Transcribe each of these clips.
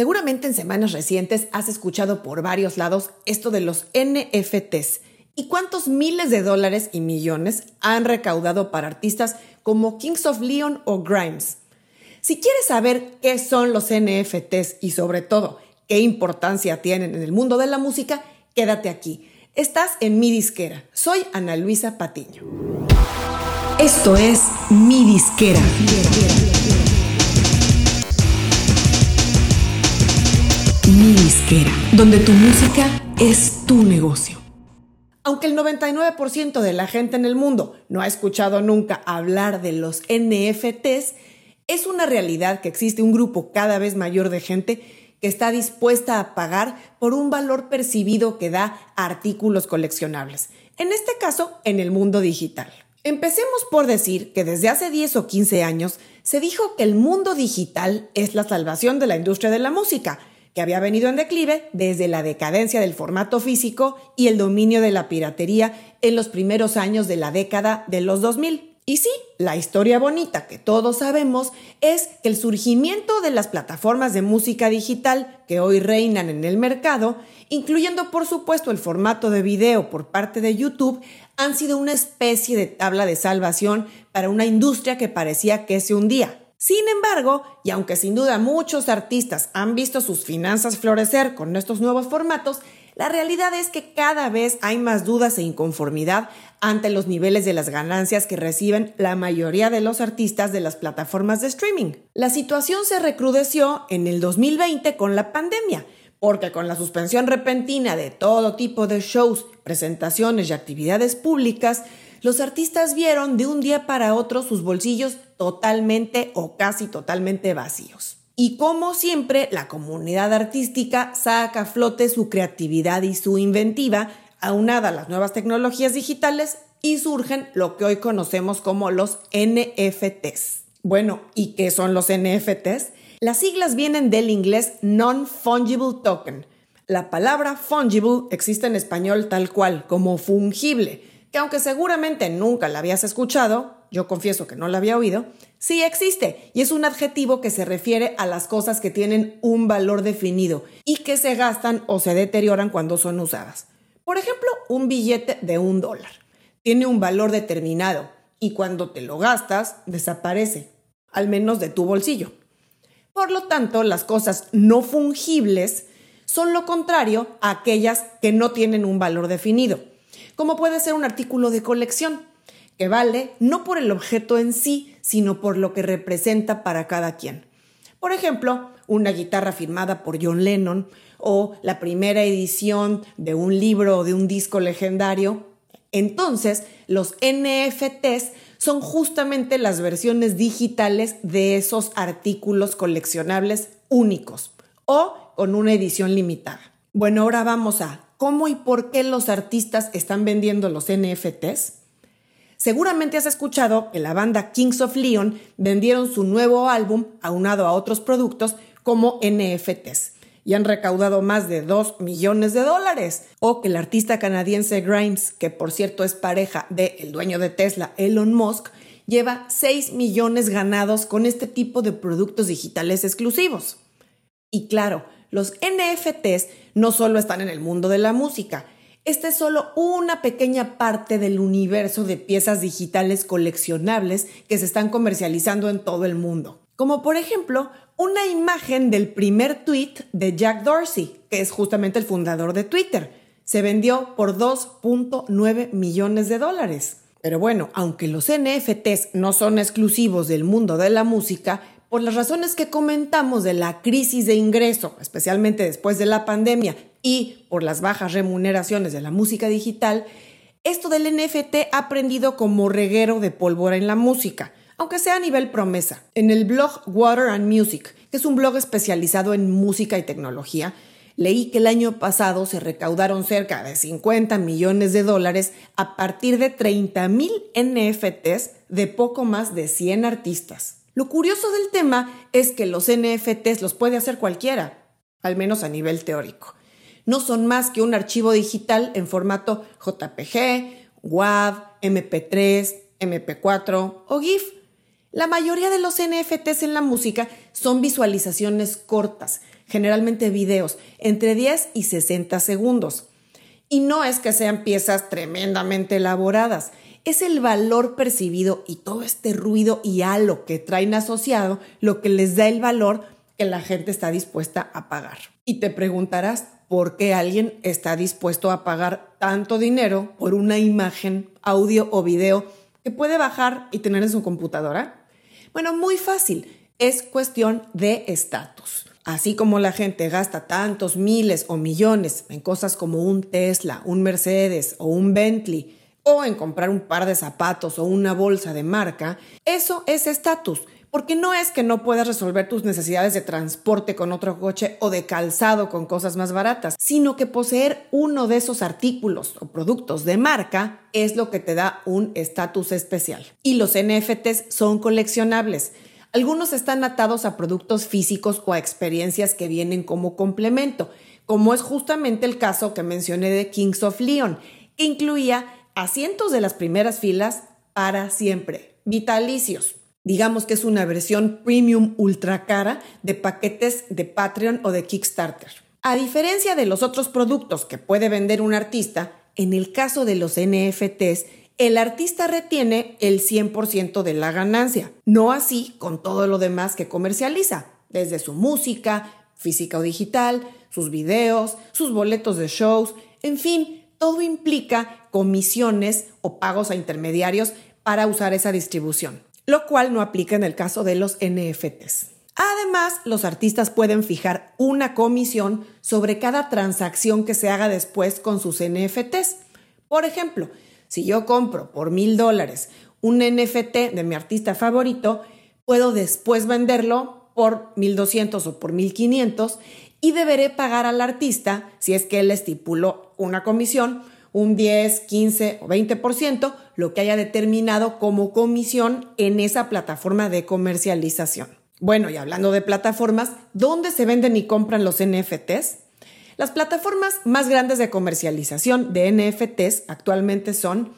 Seguramente en semanas recientes has escuchado por varios lados esto de los NFTs y cuántos miles de dólares y millones han recaudado para artistas como Kings of Leon o Grimes. Si quieres saber qué son los NFTs y sobre todo qué importancia tienen en el mundo de la música, quédate aquí. Estás en mi disquera. Soy Ana Luisa Patiño. Esto es mi disquera. Mi disquera, donde tu música es tu negocio. Aunque el 99% de la gente en el mundo no ha escuchado nunca hablar de los NFTs, es una realidad que existe un grupo cada vez mayor de gente que está dispuesta a pagar por un valor percibido que da artículos coleccionables, en este caso en el mundo digital. Empecemos por decir que desde hace 10 o 15 años se dijo que el mundo digital es la salvación de la industria de la música, que había venido en declive desde la decadencia del formato físico y el dominio de la piratería en los primeros años de la década de los 2000. Y sí, la historia bonita que todos sabemos es que el surgimiento de las plataformas de música digital que hoy reinan en el mercado, incluyendo por supuesto el formato de video por parte de YouTube, han sido una especie de tabla de salvación para una industria que parecía que se hundía. Sin embargo, y aunque sin duda muchos artistas han visto sus finanzas florecer con estos nuevos formatos, la realidad es que cada vez hay más dudas e inconformidad ante los niveles de las ganancias que reciben la mayoría de los artistas de las plataformas de streaming. La situación se recrudeció en el 2020 con la pandemia, porque con la suspensión repentina de todo tipo de shows, presentaciones y actividades públicas, los artistas vieron de un día para otro sus bolsillos totalmente o casi totalmente vacíos. Y como siempre, la comunidad artística saca a flote su creatividad y su inventiva, aunada a las nuevas tecnologías digitales, y surgen lo que hoy conocemos como los NFTs. Bueno, ¿y qué son los NFTs? Las siglas vienen del inglés Non-Fungible Token. La palabra fungible existe en español tal cual, como fungible, que aunque seguramente nunca la habías escuchado, yo confieso que no la había oído, sí existe y es un adjetivo que se refiere a las cosas que tienen un valor definido y que se gastan o se deterioran cuando son usadas. Por ejemplo, un billete de un dólar. Tiene un valor determinado y cuando te lo gastas, desaparece, al menos de tu bolsillo. Por lo tanto, las cosas no fungibles son lo contrario a aquellas que no tienen un valor definido como puede ser un artículo de colección, que vale no por el objeto en sí, sino por lo que representa para cada quien. Por ejemplo, una guitarra firmada por John Lennon o la primera edición de un libro o de un disco legendario. Entonces, los NFTs son justamente las versiones digitales de esos artículos coleccionables únicos o con una edición limitada. Bueno, ahora vamos a cómo y por qué los artistas están vendiendo los NFTs? Seguramente has escuchado que la banda Kings of Leon vendieron su nuevo álbum aunado a otros productos como NFTs y han recaudado más de 2 millones de dólares. O que el artista canadiense Grimes, que por cierto es pareja del el dueño de Tesla, Elon Musk, lleva 6 millones ganados con este tipo de productos digitales exclusivos. Y claro, los NFTs no solo están en el mundo de la música, esta es solo una pequeña parte del universo de piezas digitales coleccionables que se están comercializando en todo el mundo. Como por ejemplo, una imagen del primer tweet de Jack Dorsey, que es justamente el fundador de Twitter. Se vendió por 2.9 millones de dólares. Pero bueno, aunque los NFTs no son exclusivos del mundo de la música, por las razones que comentamos de la crisis de ingreso, especialmente después de la pandemia, y por las bajas remuneraciones de la música digital, esto del NFT ha aprendido como reguero de pólvora en la música, aunque sea a nivel promesa. En el blog Water and Music, que es un blog especializado en música y tecnología, leí que el año pasado se recaudaron cerca de 50 millones de dólares a partir de 30 mil NFTs de poco más de 100 artistas. Lo curioso del tema es que los NFTs los puede hacer cualquiera, al menos a nivel teórico. No son más que un archivo digital en formato JPG, WAV, MP3, MP4 o GIF. La mayoría de los NFTs en la música son visualizaciones cortas, generalmente videos, entre 10 y 60 segundos. Y no es que sean piezas tremendamente elaboradas, es el valor percibido y todo este ruido y halo que traen asociado lo que les da el valor que la gente está dispuesta a pagar. Y te preguntarás por qué alguien está dispuesto a pagar tanto dinero por una imagen, audio o video que puede bajar y tener en su computadora. Bueno, muy fácil, es cuestión de estatus. Así como la gente gasta tantos miles o millones en cosas como un Tesla, un Mercedes o un Bentley, o en comprar un par de zapatos o una bolsa de marca, eso es estatus. Porque no es que no puedas resolver tus necesidades de transporte con otro coche o de calzado con cosas más baratas, sino que poseer uno de esos artículos o productos de marca es lo que te da un estatus especial. Y los NFTs son coleccionables. Algunos están atados a productos físicos o a experiencias que vienen como complemento, como es justamente el caso que mencioné de Kings of Leon, que incluía asientos de las primeras filas para siempre, vitalicios. Digamos que es una versión premium ultra cara de paquetes de Patreon o de Kickstarter. A diferencia de los otros productos que puede vender un artista, en el caso de los NFTs, el artista retiene el 100% de la ganancia, no así con todo lo demás que comercializa, desde su música, física o digital, sus videos, sus boletos de shows, en fin, todo implica comisiones o pagos a intermediarios para usar esa distribución, lo cual no aplica en el caso de los NFTs. Además, los artistas pueden fijar una comisión sobre cada transacción que se haga después con sus NFTs. Por ejemplo, si yo compro por mil dólares un NFT de mi artista favorito, puedo después venderlo por 1200 o por 1500 y deberé pagar al artista, si es que él estipuló una comisión, un 10, 15 o 20%, lo que haya determinado como comisión en esa plataforma de comercialización. Bueno, y hablando de plataformas, ¿dónde se venden y compran los NFTs? Las plataformas más grandes de comercialización de NFTs actualmente son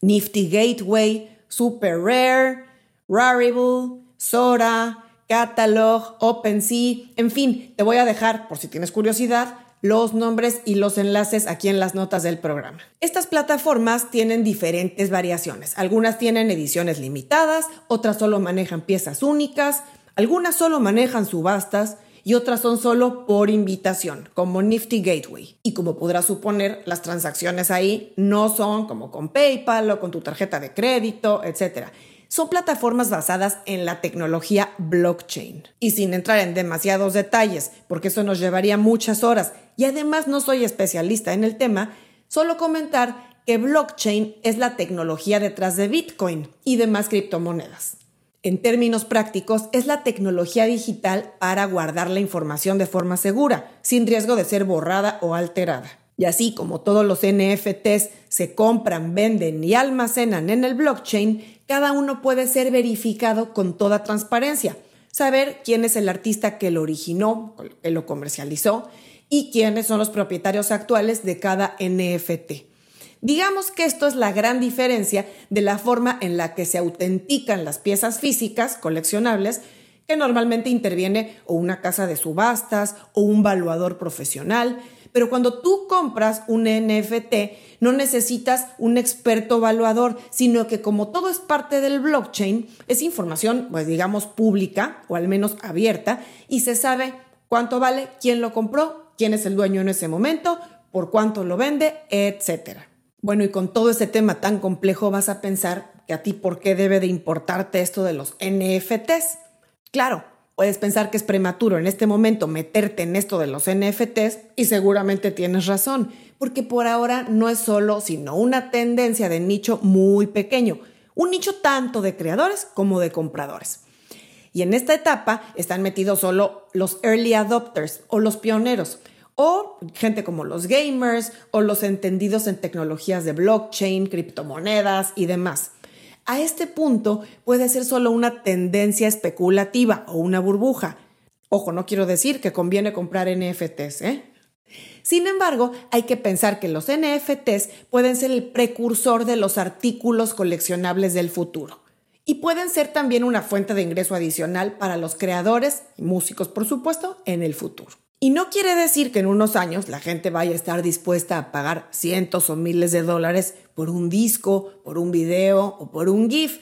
Nifty Gateway, Super Rare, Rarible, Sora, Catalog, OpenSea, en fin, te voy a dejar, por si tienes curiosidad, los nombres y los enlaces aquí en las notas del programa. Estas plataformas tienen diferentes variaciones. Algunas tienen ediciones limitadas, otras solo manejan piezas únicas, algunas solo manejan subastas y otras son solo por invitación, como Nifty Gateway. Y como podrás suponer, las transacciones ahí no son como con PayPal o con tu tarjeta de crédito, etc son plataformas basadas en la tecnología blockchain. Y sin entrar en demasiados detalles, porque eso nos llevaría muchas horas, y además no soy especialista en el tema, solo comentar que blockchain es la tecnología detrás de Bitcoin y demás criptomonedas. En términos prácticos, es la tecnología digital para guardar la información de forma segura, sin riesgo de ser borrada o alterada. Y así como todos los NFTs se compran, venden y almacenan en el blockchain, cada uno puede ser verificado con toda transparencia. Saber quién es el artista que lo originó, que lo comercializó y quiénes son los propietarios actuales de cada NFT. Digamos que esto es la gran diferencia de la forma en la que se autentican las piezas físicas coleccionables que normalmente interviene o una casa de subastas o un valuador profesional, pero cuando tú compras un NFT, no necesitas un experto evaluador, sino que como todo es parte del blockchain, es información, pues digamos, pública o al menos abierta y se sabe cuánto vale, quién lo compró, quién es el dueño en ese momento, por cuánto lo vende, etc. Bueno, y con todo ese tema tan complejo vas a pensar que a ti por qué debe de importarte esto de los NFTs. Claro, Puedes pensar que es prematuro en este momento meterte en esto de los NFTs y seguramente tienes razón, porque por ahora no es solo, sino una tendencia de nicho muy pequeño, un nicho tanto de creadores como de compradores. Y en esta etapa están metidos solo los early adopters o los pioneros, o gente como los gamers o los entendidos en tecnologías de blockchain, criptomonedas y demás a este punto puede ser solo una tendencia especulativa o una burbuja. Ojo, no quiero decir que conviene comprar NFTs, ¿eh? Sin embargo, hay que pensar que los NFTs pueden ser el precursor de los artículos coleccionables del futuro y pueden ser también una fuente de ingreso adicional para los creadores y músicos, por supuesto, en el futuro. Y no quiere decir que en unos años la gente vaya a estar dispuesta a pagar cientos o miles de dólares por un disco, por un video o por un GIF,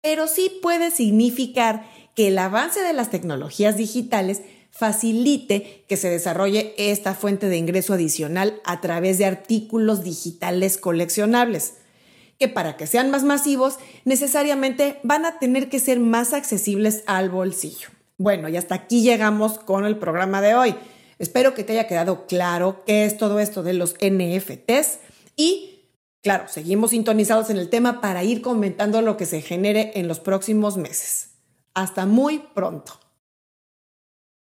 pero sí puede significar que el avance de las tecnologías digitales facilite que se desarrolle esta fuente de ingreso adicional a través de artículos digitales coleccionables, que para que sean más masivos necesariamente van a tener que ser más accesibles al bolsillo. Bueno, y hasta aquí llegamos con el programa de hoy. Espero que te haya quedado claro qué es todo esto de los NFTs y, claro, seguimos sintonizados en el tema para ir comentando lo que se genere en los próximos meses. Hasta muy pronto.